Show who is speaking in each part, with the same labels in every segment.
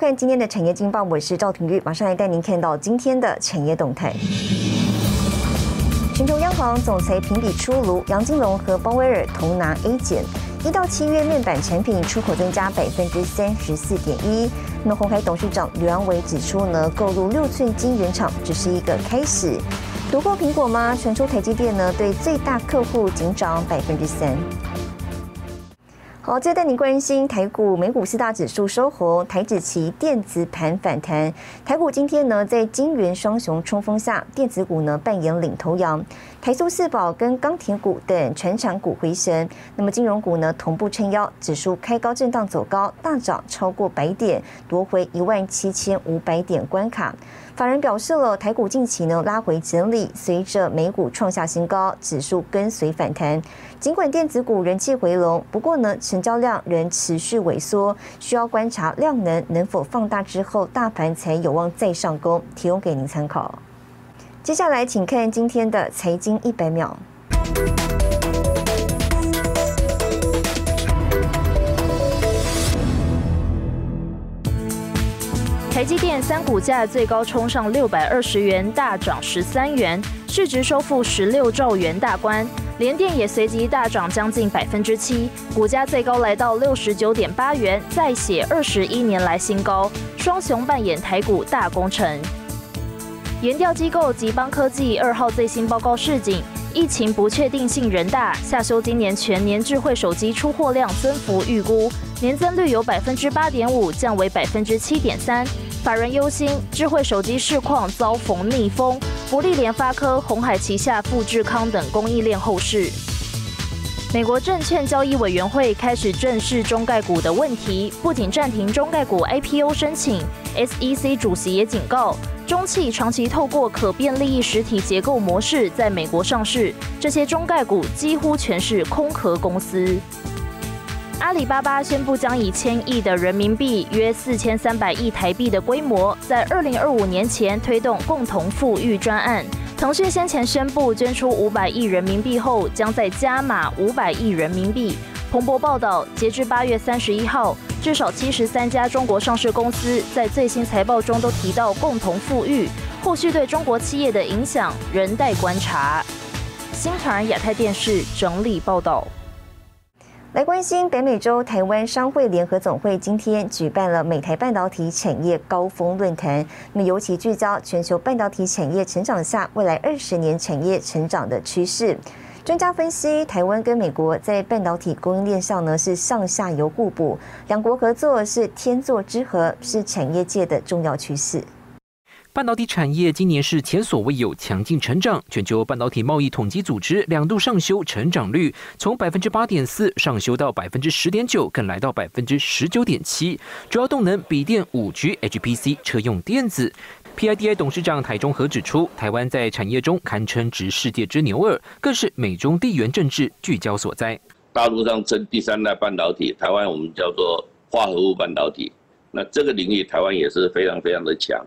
Speaker 1: 看今天的产业经报，我是赵廷玉，马上来带您看到今天的产业动态。全球央行总裁评比出炉，杨金龙和鲍威尔同拿 A 减。一到七月面板产品出口增加百分之三十四点一。那么红海董事长刘扬伟指出呢，购入六寸晶圆厂只是一个开始。读过苹果吗？传出台积电呢对最大客户仅涨百分之三。好，接着带您关心台股、美股四大指数收红，台指期电子盘反弹。台股今天呢，在金元双雄冲锋下，电子股呢扮演领头羊。台塑四宝跟钢铁股等全产股回升，那么金融股呢同步撑腰，指数开高震荡走高，大涨超过百点，夺回一万七千五百点关卡。法人表示了，台股近期呢拉回整理，随着美股创下新高，指数跟随反弹。尽管电子股人气回笼，不过呢成交量仍持续萎缩，需要观察量能能否放大之后，大盘才有望再上攻。提供给您参考。接下来，请看今天的财经一百秒。
Speaker 2: 台积电三股价最高冲上六百二十元，大涨十三元，市值收复十六兆元大关。联电也随即大涨将近百分之七，股价最高来到六十九点八元，再写二十一年来新高。双雄扮演台股大工程。研调机构吉邦科技二号最新报告示警，疫情不确定性仍大，下修今年全年智慧手机出货量增幅预估，年增率由百分之八点五降为百分之七点三。法人忧心智慧手机市况遭逢逆风，不利联发科、红海旗下富士康等供应链后市。美国证券交易委员会开始正视中概股的问题，不仅暂停中概股 IPO 申请，SEC 主席也警告，中企长期透过可变利益实体结构模式在美国上市，这些中概股几乎全是空壳公司。阿里巴巴宣布将以千亿的人民币（约四千三百亿台币）的规模，在二零二五年前推动共同富裕专案。腾讯先前宣布捐出五百亿人民币后，将再加码五百亿人民币。彭博报道，截至八月三十一号，至少七十三家中国上市公司在最新财报中都提到共同富裕，后续对中国企业的影响仍待观察。新传亚太电视整理报道。
Speaker 1: 来关心北美洲台湾商会联合总会今天举办了美台半导体产业高峰论坛，那么尤其聚焦全球半导体产业成长下未来二十年产业成长的趋势。专家分析，台湾跟美国在半导体供应链上呢是上下游互补，两国合作是天作之合，是产业界的重要趋势。
Speaker 3: 半导体产业今年是前所未有强劲成长。全球半导体贸易统计组织两度上修成长率，从百分之八点四上修到百分之十点九，更来到百分之十九点七。主要动能笔电、五 G、HPC、车用电子。PIDI 董事长台中和指出，台湾在产业中堪称值世界之牛耳，更是美中地缘政治聚焦所在。
Speaker 4: 大陆上称第三代半导体，台湾我们叫做化合物半导体。那这个领域，台湾也是非常非常的强。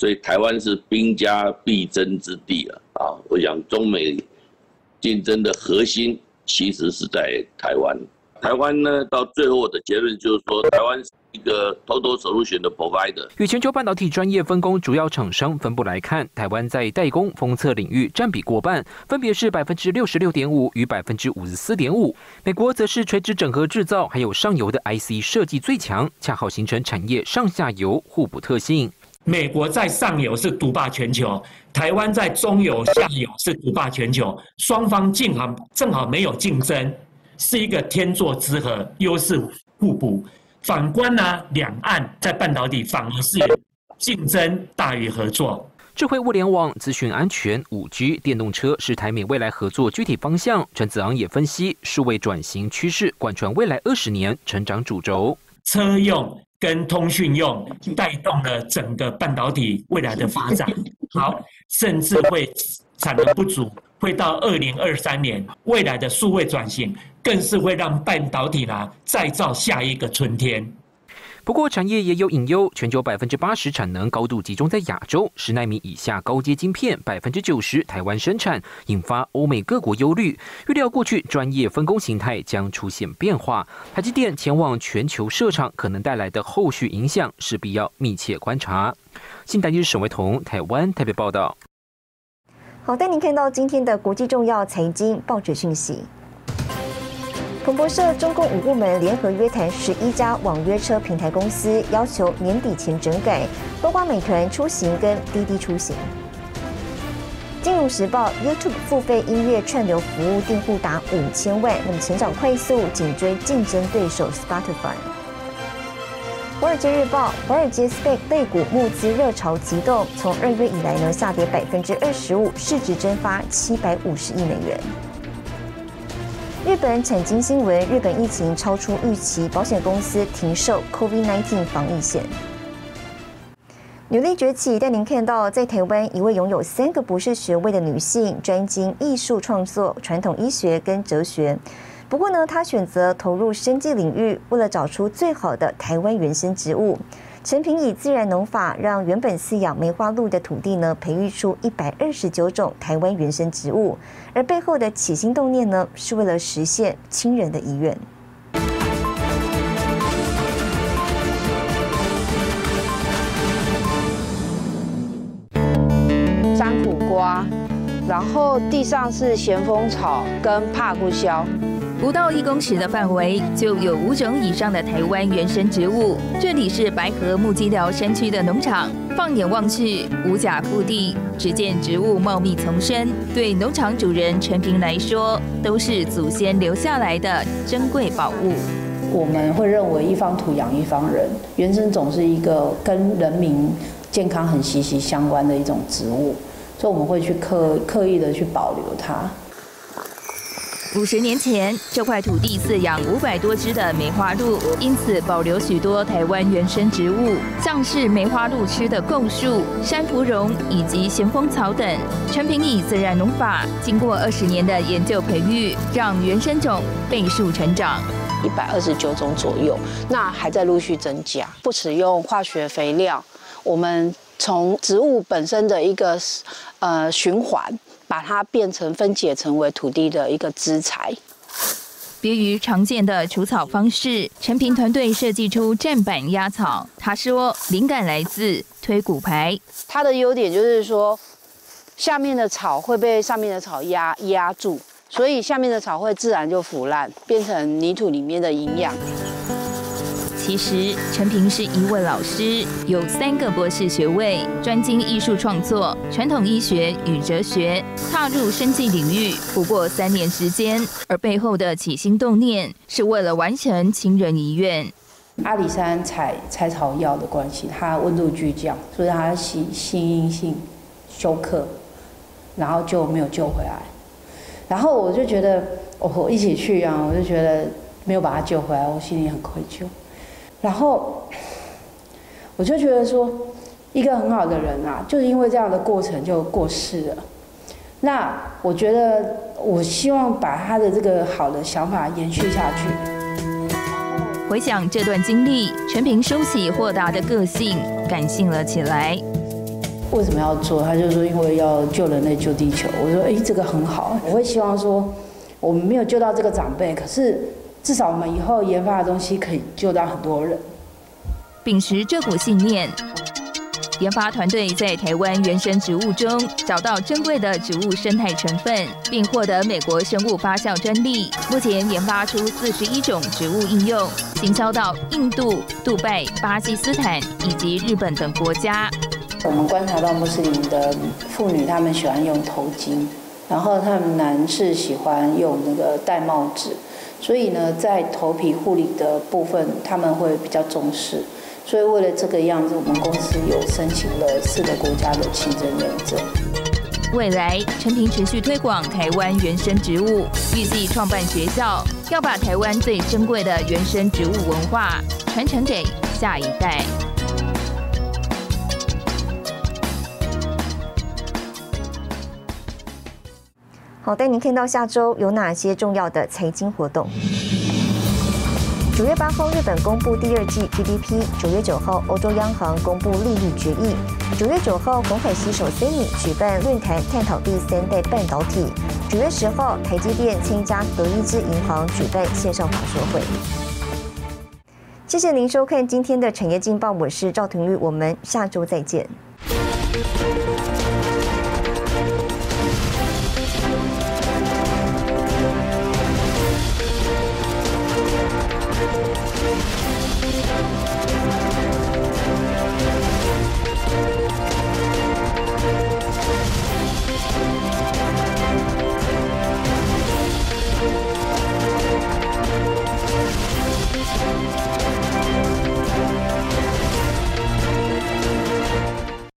Speaker 4: 所以台湾是兵家必争之地啊！啊，我想中美竞争的核心其实是在台湾。台湾呢，到最后的结论就是说，台湾是一个 total solution 的 provider。
Speaker 3: 与全球半导体专业分工主要厂商分布来看，台湾在代工封测领域占比过半，分别是百分之六十六点五与百分之五十四点五。美国则是垂直整合制造还有上游的 IC 设计最强，恰好形成产业上下游互补特性。
Speaker 5: 美国在上游是独霸全球，台湾在中游、下游是独霸全球，双方正好正好没有竞争，是一个天作之合，优势互补。反观呢，两岸在半导体反而是竞争大于合作。
Speaker 3: 智慧物联网、资讯安全、五 G、电动车是台美未来合作具体方向。陈子昂也分析，数位转型趋势贯穿未来二十年成长主轴，
Speaker 5: 车用。跟通讯用带动了整个半导体未来的发展，好，甚至会产能不足，会到二零二三年，未来的数位转型更是会让半导体呢再造下一个春天。
Speaker 3: 不过，产业也有隐忧，全球百分之八十产能高度集中在亚洲，十纳米以下高阶晶片百分之九十台湾生产，引发欧美各国忧虑。预料过去专业分工形态将出现变化，台积电前往全球设厂可能带来的后续影响，势必要密切观察。新台记者沈维彤，台湾台北报道。
Speaker 1: 好，带您看到今天的国际重要财经报纸讯息。彭博社、中共五部门联合约谈十一家网约车平台公司，要求年底前整改，包括美团出行跟滴滴出行。金融时报：YouTube 付费音乐串流服务订户达五千万，那么成长快速，紧追竞争对手 Spotify。华尔街日报：华尔街 Spec 类股募资热潮急动，从二月以来呢下跌百分之二十五，市值蒸发七百五十亿美元。日本产经新闻：日本疫情超出预期，保险公司停售 COVID-19 防疫险。努力崛起带您看到，在台湾一位拥有三个博士学位的女性，专精艺术创作、传统医学跟哲学。不过呢，她选择投入生计领域，为了找出最好的台湾原生植物。陈平以自然农法，让原本饲养梅花鹿的土地呢，培育出一百二十九种台湾原生植物。而背后的起心动念呢，是为了实现亲人的遗愿。
Speaker 6: 山苦瓜，然后地上是咸丰草跟帕布肖。
Speaker 7: 不到一公尺的范围，就有五种以上的台湾原生植物。这里是白河木基寮山区的农场，放眼望去，五甲覆地，只见植物茂密丛生。对农场主人陈平来说，都是祖先留下来的珍贵宝物。
Speaker 6: 我们会认为一方土养一方人，原生种是一个跟人民健康很息息相关的一种植物，所以我们会去刻刻意的去保留它。
Speaker 7: 五十年前，这块土地饲养五百多只的梅花鹿，因此保留许多台湾原生植物，像是梅花鹿吃的构树、山芙蓉以及咸丰草等。陈平以自然农法，经过二十年的研究培育，让原生种倍数成长，
Speaker 6: 一百二十九种左右，那还在陆续增加。不使用化学肥料，我们从植物本身的一个呃循环。把它变成分解成为土地的一个资材。
Speaker 7: 别于常见的除草方式，陈平团队设计出站板压草。他说，灵感来自推骨牌。
Speaker 6: 它的优点就是说，下面的草会被上面的草压压住，所以下面的草会自然就腐烂，变成泥土里面的营养。
Speaker 7: 其实，陈平是一位老师，有三个博士学位，专精艺术创作、传统医学与哲学，踏入生计领域不过三年时间，而背后的起心动念是为了完成亲人遗愿。
Speaker 6: 阿里山采采草药的关系，它温度巨降，所以它心心阴性休克，然后就没有救回来。然后我就觉得，我一起去啊，我就觉得没有把他救回来，我心里很愧疚。然后，我就觉得说，一个很好的人啊，就是因为这样的过程就过世了。那我觉得，我希望把他的这个好的想法延续下去。
Speaker 7: 回想这段经历，陈平收起豁达的个性，感性了起来。
Speaker 6: 为什么要做？他就说，因为要救人类、救地球。我说，哎，这个很好。我会希望说，我们没有救到这个长辈，可是。至少我们以后研发的东西可以救到很多人。
Speaker 7: 秉持这股信念，研发团队在台湾原生植物中找到珍贵的植物生态成分，并获得美国生物发酵专利。目前研发出四十一种植物应用，行销到印度、杜拜、巴基斯坦以及日本等国家。
Speaker 6: 我们观察到穆斯林的妇女，她们喜欢用头巾，然后她们男士喜欢用那个戴帽子。所以呢，在头皮护理的部分，他们会比较重视。所以为了这个样子，我们公司有申请了四个国家的清真认证。
Speaker 7: 未来，陈平持续推广台湾原生植物，预计创办学校，要把台湾最珍贵的原生植物文化传承给下一代。
Speaker 1: 好，带您看到下周有哪些重要的财经活动。九月八号，日本公布第二季 GDP；九月九号，欧洲央行公布利率决议；九月九号，红海携手 s e m i 举办论坛，探讨第三代半导体；九月十号，台积电参加德意志银行举办线上法说会。谢谢您收看今天的产业劲报，我是赵廷玉，我们下周再见。